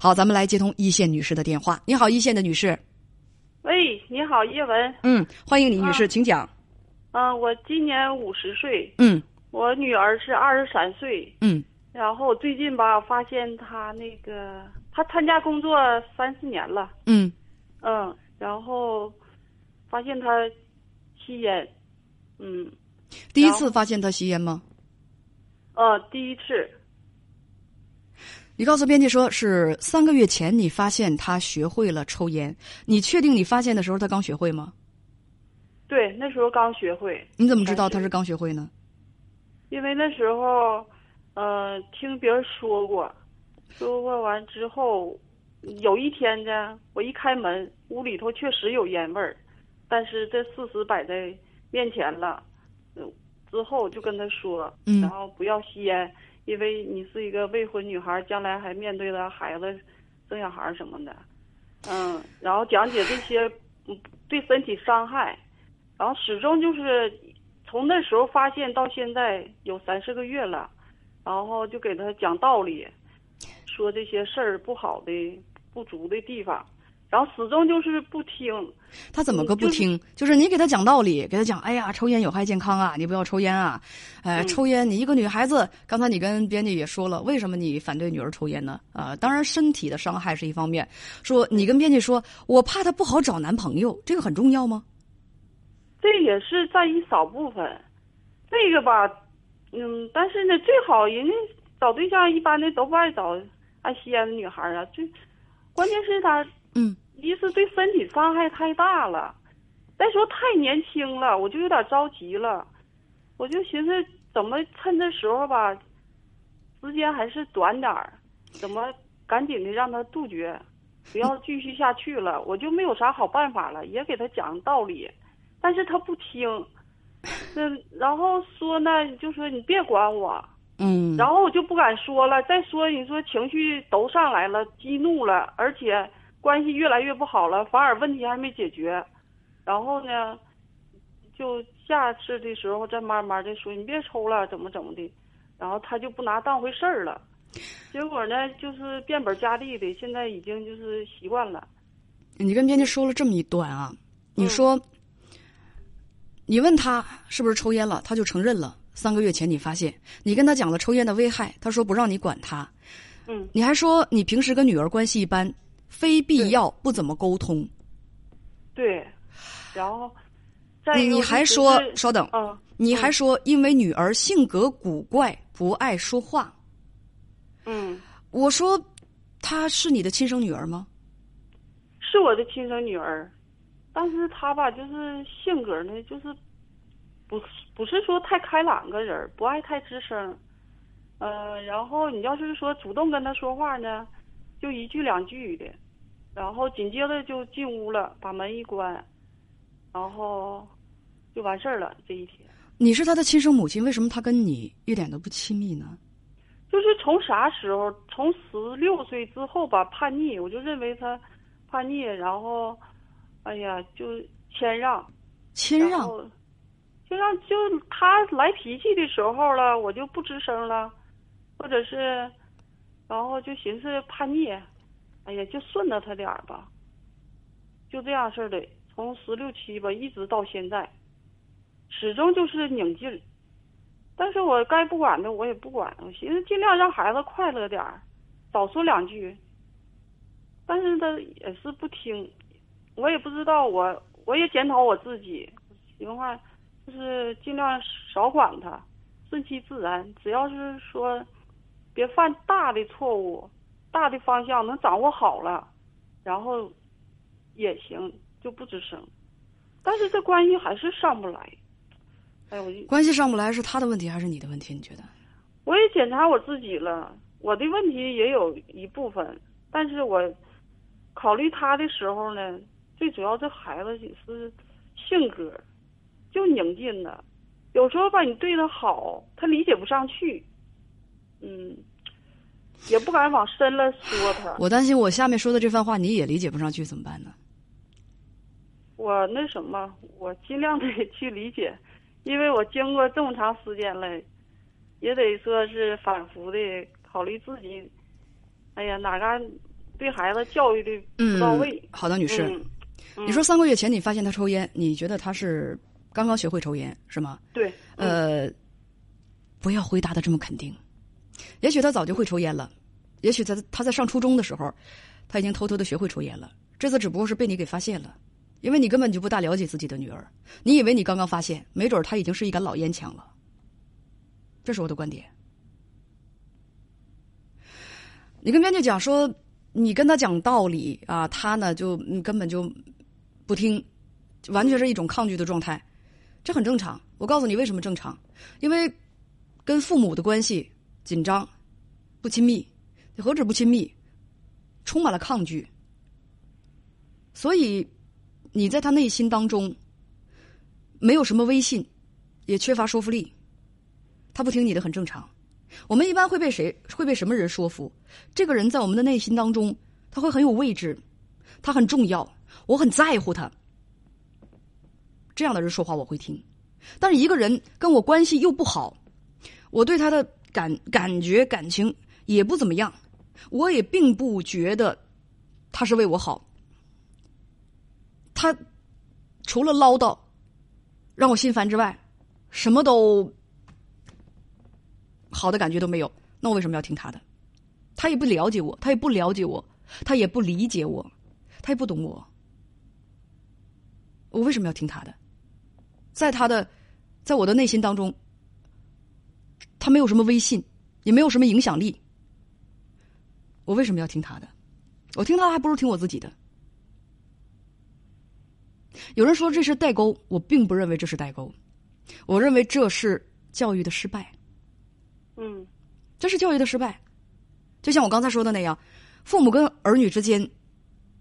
好，咱们来接通一线女士的电话。你好，一线的女士。喂，你好，叶文。嗯，欢迎你，女士，啊请讲。嗯、我今年五十岁，嗯我女儿是二十三岁。嗯然后最近吧，发现她那个，她参加工作三四年了，嗯，嗯，然后发现她吸烟，嗯，第一次发现她吸烟吗？呃，第一次，你告诉编辑说是三个月前你发现他学会了抽烟，你确定你发现的时候他刚学会吗？对，那时候刚学会。你怎么知道他是刚学会呢？因为那时候，呃，听别人说过，说过完之后，有一天呢，我一开门，屋里头确实有烟味儿，但是这事实摆在面前了，嗯之后就跟他说，嗯然后不要吸烟，因为你是一个未婚女孩，将来还面对着孩子生小孩什么的，嗯，然后讲解这些嗯对身体伤害，然后始终就是从那时候发现到现在有三四个月了，然后就给他讲道理，说这些事儿不好的、不足的地方，然后始终就是不听。他怎么个不就是听？就是你给他讲道理，给他讲，哎呀，抽烟有害健康啊，你不要抽烟啊，哎，嗯抽烟，你一个女孩子，刚才你跟编辑也说了，为什么你反对女儿抽烟呢？啊、当然身体的伤害是一方面，说你跟编辑说，我怕她不好找男朋友，这个很重要吗？这也是占一少部分，这个吧，嗯，但是呢，最好人家找对象一般的都不爱找爱吸烟的女孩啊，最关键是他嗯。一是对身体伤害太大了，再说太年轻了，我就有点着急了，我就寻思怎么趁这时候吧，时间还是短点儿，怎么赶紧的让他杜绝，不要继续下去了，我就没有啥好办法了，也给他讲道理，但是他不听，那然后说呢，就说你别管我，嗯，然后我就不敢说了。再说你说情绪都上来了，激怒了，而且关系越来越不好了，反而问题还没解决。然后呢，就下次的时候再慢慢的说，你别抽了，怎么怎么的。然后他就不拿当回事儿了。结果呢，就是变本加厉的，现在已经就是习惯了。你跟编辑说了这么一段啊，你嗯说，你问他是不是抽烟了，他就承认了。三个月前你发现，你跟他讲了抽烟的危害，他说不让你管他。嗯，你还说你平时跟女儿关系一般，非必要不怎么沟通。对。然后，再你你还说，稍等，嗯，你还说因为女儿性格古怪，不爱说话。嗯，我说，她是你的亲生女儿吗？是我的亲生女儿，但是她吧，就是性格呢，就是不不是说太开朗个人，不爱太吱声。呃，然后你要是说主动跟她说话呢，就一句两句的，然后紧接着就进屋了，把门一关，然后就完事儿了。这一天你是他的亲生母亲，为什么他跟你一点都不亲密呢？就是从啥时候？从十六岁之后吧，叛逆，我就认为他叛逆，然后，哎呀，就谦让。谦让，然后就让就他来脾气的时候了，我就不吱声了，或者是，然后就寻思叛逆，哎呀，就顺着他点儿吧，就这样式儿的，从十六七吧一直到现在，始终就是拧劲。但是我该不管的我也不管，我寻思尽量让孩子快乐点儿，少说两句。但是他也是不听，我也不知道我，我也检讨我自己，行话就是尽量少管他，顺其自然。只要是说别犯大的错误，大的方向能掌握好了，然后也行，就不吱声。但是这关系还是上不来。哎，我关系上不来是他的问题还是你的问题？你觉得？我也检查我自己了，我的问题也有一部分，但是我考虑他的时候呢，最主要这孩子也是性格就拧劲了，有时候吧你对他好，他理解不上去，嗯，也不敢往深了说他。我担心我下面说的这番话你也理解不上去，怎么办呢？我那什么，我尽量的去理解，因为我经过这么长时间了，也得说是反复的考虑自己，哎呀哪嘎对孩子教育的不到位。好的，女士，嗯，你说三个月前你发现他抽烟，你觉得他是刚刚学会抽烟是吗？对，呃，不要回答的这么肯定，也许他早就会抽烟了，也许在他在上初中的时候，他已经偷偷的学会抽烟了，这次只不过是被你给发现了。因为你根本就不大了解自己的女儿，你以为你刚刚发现，没准他已经是一杆老烟枪了。这是我的观点。你跟编辑讲说，你跟他讲道理啊，他呢就你根本就不听，完全是一种抗拒的状态，这很正常。我告诉你为什么正常，因为跟父母的关系紧张、不亲密，你何止不亲密，充满了抗拒，所以。你在他内心当中没有什么威信，也缺乏说服力，他不听你的很正常。我们一般会被谁会被什么人说服？这个人在我们的内心当中，他会很有位置，他很重要，我很在乎他。这样的人说话我会听，但是一个人跟我关系又不好，我对他的感感觉感情也不怎么样，我也并不觉得他是为我好。他除了唠叨让我心烦之外，什么都好的感觉都没有。那我为什么要听他的？他也不了解我，他也不了解我，他也不理解我，他也不懂我。我为什么要听他的？在他的，在我的内心当中，他没有什么威信，也没有什么影响力。我为什么要听他的？我听他还不如听我自己的。有人说这是代沟，我并不认为这是代沟，我认为这是教育的失败。嗯，这是教育的失败。就像我刚才说的那样，父母跟儿女之间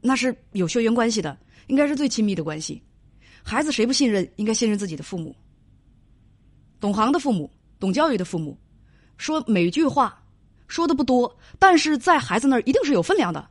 那是有血缘关系的，应该是最亲密的关系。孩子谁不信任？应该信任自己的父母。懂行的父母，懂教育的父母，说每句话说的不多，但是在孩子那儿一定是有分量的。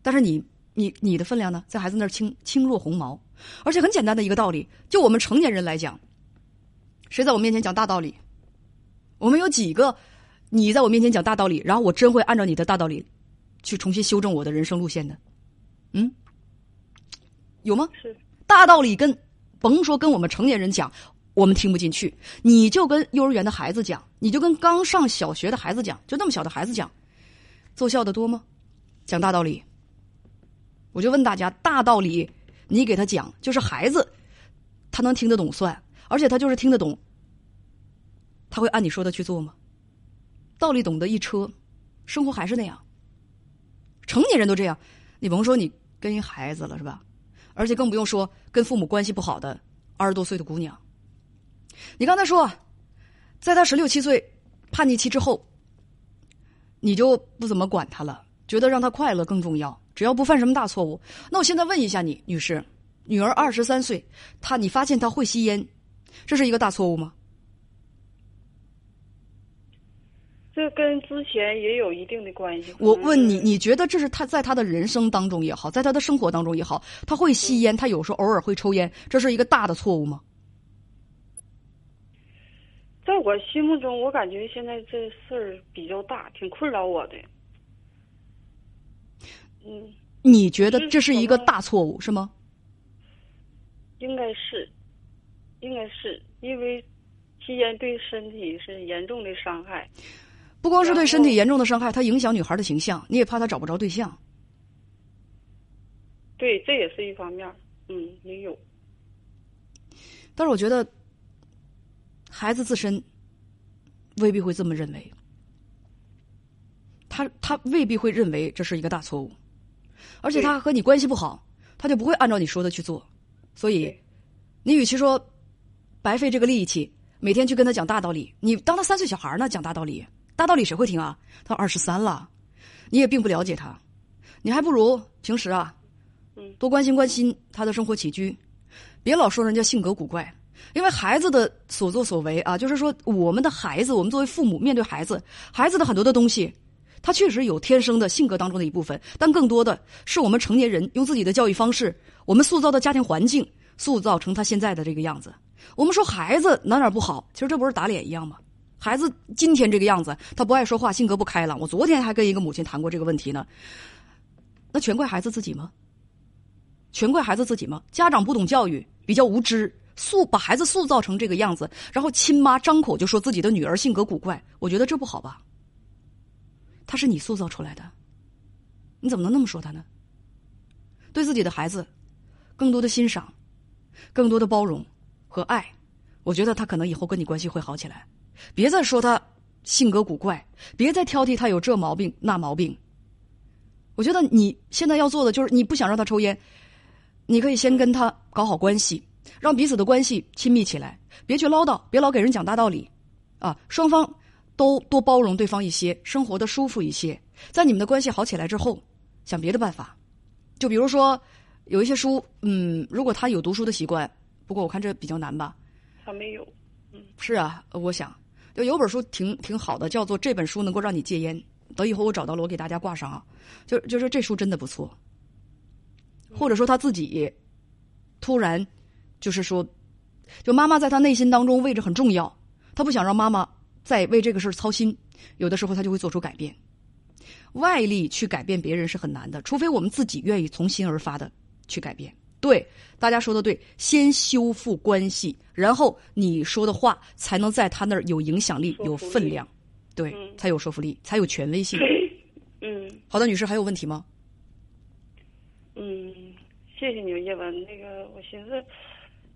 但是你。你你的分量呢，在孩子那儿轻轻若鸿毛，而且很简单的一个道理，就我们成年人来讲，谁在我面前讲大道理？我们有几个？你在我面前讲大道理，然后我真会按照你的大道理去重新修正我的人生路线的？嗯，有吗？是大道理跟甭说跟我们成年人讲，我们听不进去。你就跟幼儿园的孩子讲，你就跟刚上小学的孩子讲，就那么小的孩子讲，奏效的多吗？讲大道理。我就问大家，大道理你给他讲，就是孩子他能听得懂算，而且他就是听得懂，他会按你说的去做吗？道理懂得一车，生活还是那样。成年人都这样，你甭说你跟一孩子了是吧？而且更不用说跟父母关系不好的二十多岁的姑娘。你刚才说，在他十六七岁叛逆期之后，你就不怎么管他了，觉得让他快乐更重要。只要不犯什么大错误，那我现在问一下你，女士，女儿二十三岁，她你发现她会吸烟，这是一个大错误吗？这跟之前也有一定的关系。我问你，你觉得这是他在他的人生当中也好，在他的生活当中也好，他会吸烟，他有时候偶尔会抽烟，这是一个大的错误吗？在我心目中，我感觉现在这事儿比较大，挺困扰我的。嗯，你觉得这是一个大错误是吗？应该是，应该是因为吸烟对身体是严重的伤害。不光是对身体严重的伤害，它影响女孩的形象，你也怕她找不着对象。对，这也是一方面。嗯，也有。但是我觉得，孩子自身未必会这么认为，他他未必会认为这是一个大错误。而且他和你关系不好，他就不会按照你说的去做，所以，你与其说白费这个力气，每天去跟他讲大道理，你当他三岁小孩呢，讲大道理，大道理谁会听啊？他二十三了，你也并不了解他，你还不如平时啊，多关心关心他的生活起居，别老说人家性格古怪，因为孩子的所作所为啊，就是说我们的孩子，我们作为父母面对孩子，孩子的很多的东西。他确实有天生的性格当中的一部分，但更多的是我们成年人用自己的教育方式，我们塑造的家庭环境，塑造成他现在的这个样子。我们说孩子哪哪不好，其实这不是打脸一样吗？孩子今天这个样子，他不爱说话，性格不开朗。我昨天还跟一个母亲谈过这个问题呢。那全怪孩子自己吗？全怪孩子自己吗？家长不懂教育，比较无知，塑把孩子塑造成这个样子，然后亲妈张口就说自己的女儿性格古怪，我觉得这不好吧？他是你塑造出来的，你怎么能那么说他呢？对自己的孩子，更多的欣赏，更多的包容和爱，我觉得他可能以后跟你关系会好起来。别再说他性格古怪，别再挑剔他有这毛病那毛病。我觉得你现在要做的就是，你不想让他抽烟，你可以先跟他搞好关系，让彼此的关系亲密起来，别去唠叨，别老给人讲大道理，啊，双方都多包容对方一些，生活的舒服一些。在你们的关系好起来之后，想别的办法，就比如说有一些书，嗯，如果他有读书的习惯，不过我看这比较难吧。他没有，嗯是啊，我想就有本书挺挺好的，叫做《这本书能够让你戒烟》。等以后我找到了，我给大家挂上啊。就就是这书真的不错，或者说他自己突然就是说，就妈妈在他内心当中位置很重要，他不想让妈妈再为这个事儿操心，有的时候他就会做出改变。外力去改变别人是很难的，除非我们自己愿意从心而发的去改变。对，大家说的对，先修复关系，然后你说的话才能在他那儿有影响力、有分量，对，才有说服力，才有权威性。嗯好的，女士还有问题吗？嗯，谢谢你们叶文。那个，我寻思，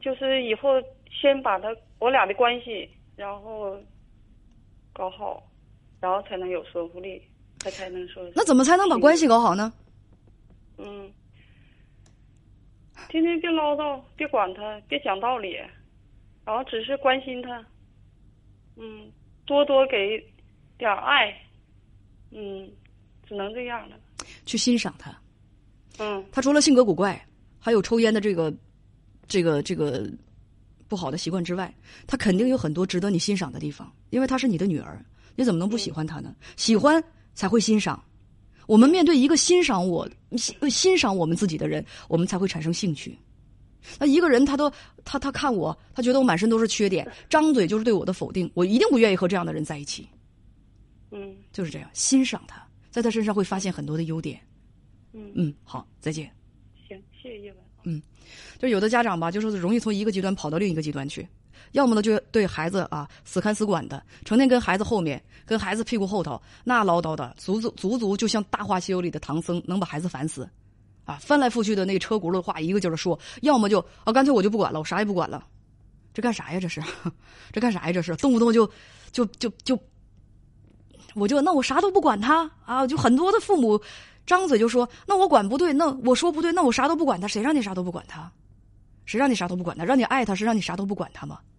就是以后先把他我俩的关系，然后搞好，然后才能有说服力，他才能说。那怎么才能把关系搞好呢？嗯，天天别唠叨，别管他，别讲道理，然后只是关心他。嗯，多多给点爱。嗯，只能这样了。去欣赏他。嗯他除了性格古怪，还有抽烟的这个、这个、这个不好的习惯之外，他肯定有很多值得你欣赏的地方。因为她是你的女儿，你怎么能不喜欢她呢？喜欢才会欣赏。我们面对一个欣赏我、欣欣赏我们自己的人，我们才会产生兴趣。那一个人，他都他他看我，他觉得我满身都是缺点，张嘴就是对我的否定，我一定不愿意和这样的人在一起。嗯就是这样，欣赏他，在他身上会发现很多的优点。嗯，嗯，好，再见。行，谢谢叶文。就有的家长吧，就是容易从一个极端跑到另一个极端去，要么呢就对孩子啊死看死管的，成天跟孩子后面，跟孩子屁股后头那唠叨的，足足足足就像《大话西游》里的唐僧，能把孩子烦死，啊，翻来覆去的那车轱辘话一个劲儿的说，要么就啊干脆我就不管了，我啥也不管了，这干啥呀？这是，这干啥呀？这是动不动就就就就，我就那我啥都不管他啊，就很多的父母。张嘴就说：“那我管不对，那我说不对，那我啥都不管他，谁让你啥都不管他？谁让你啥都不管他？让你爱他是让你啥都不管他吗？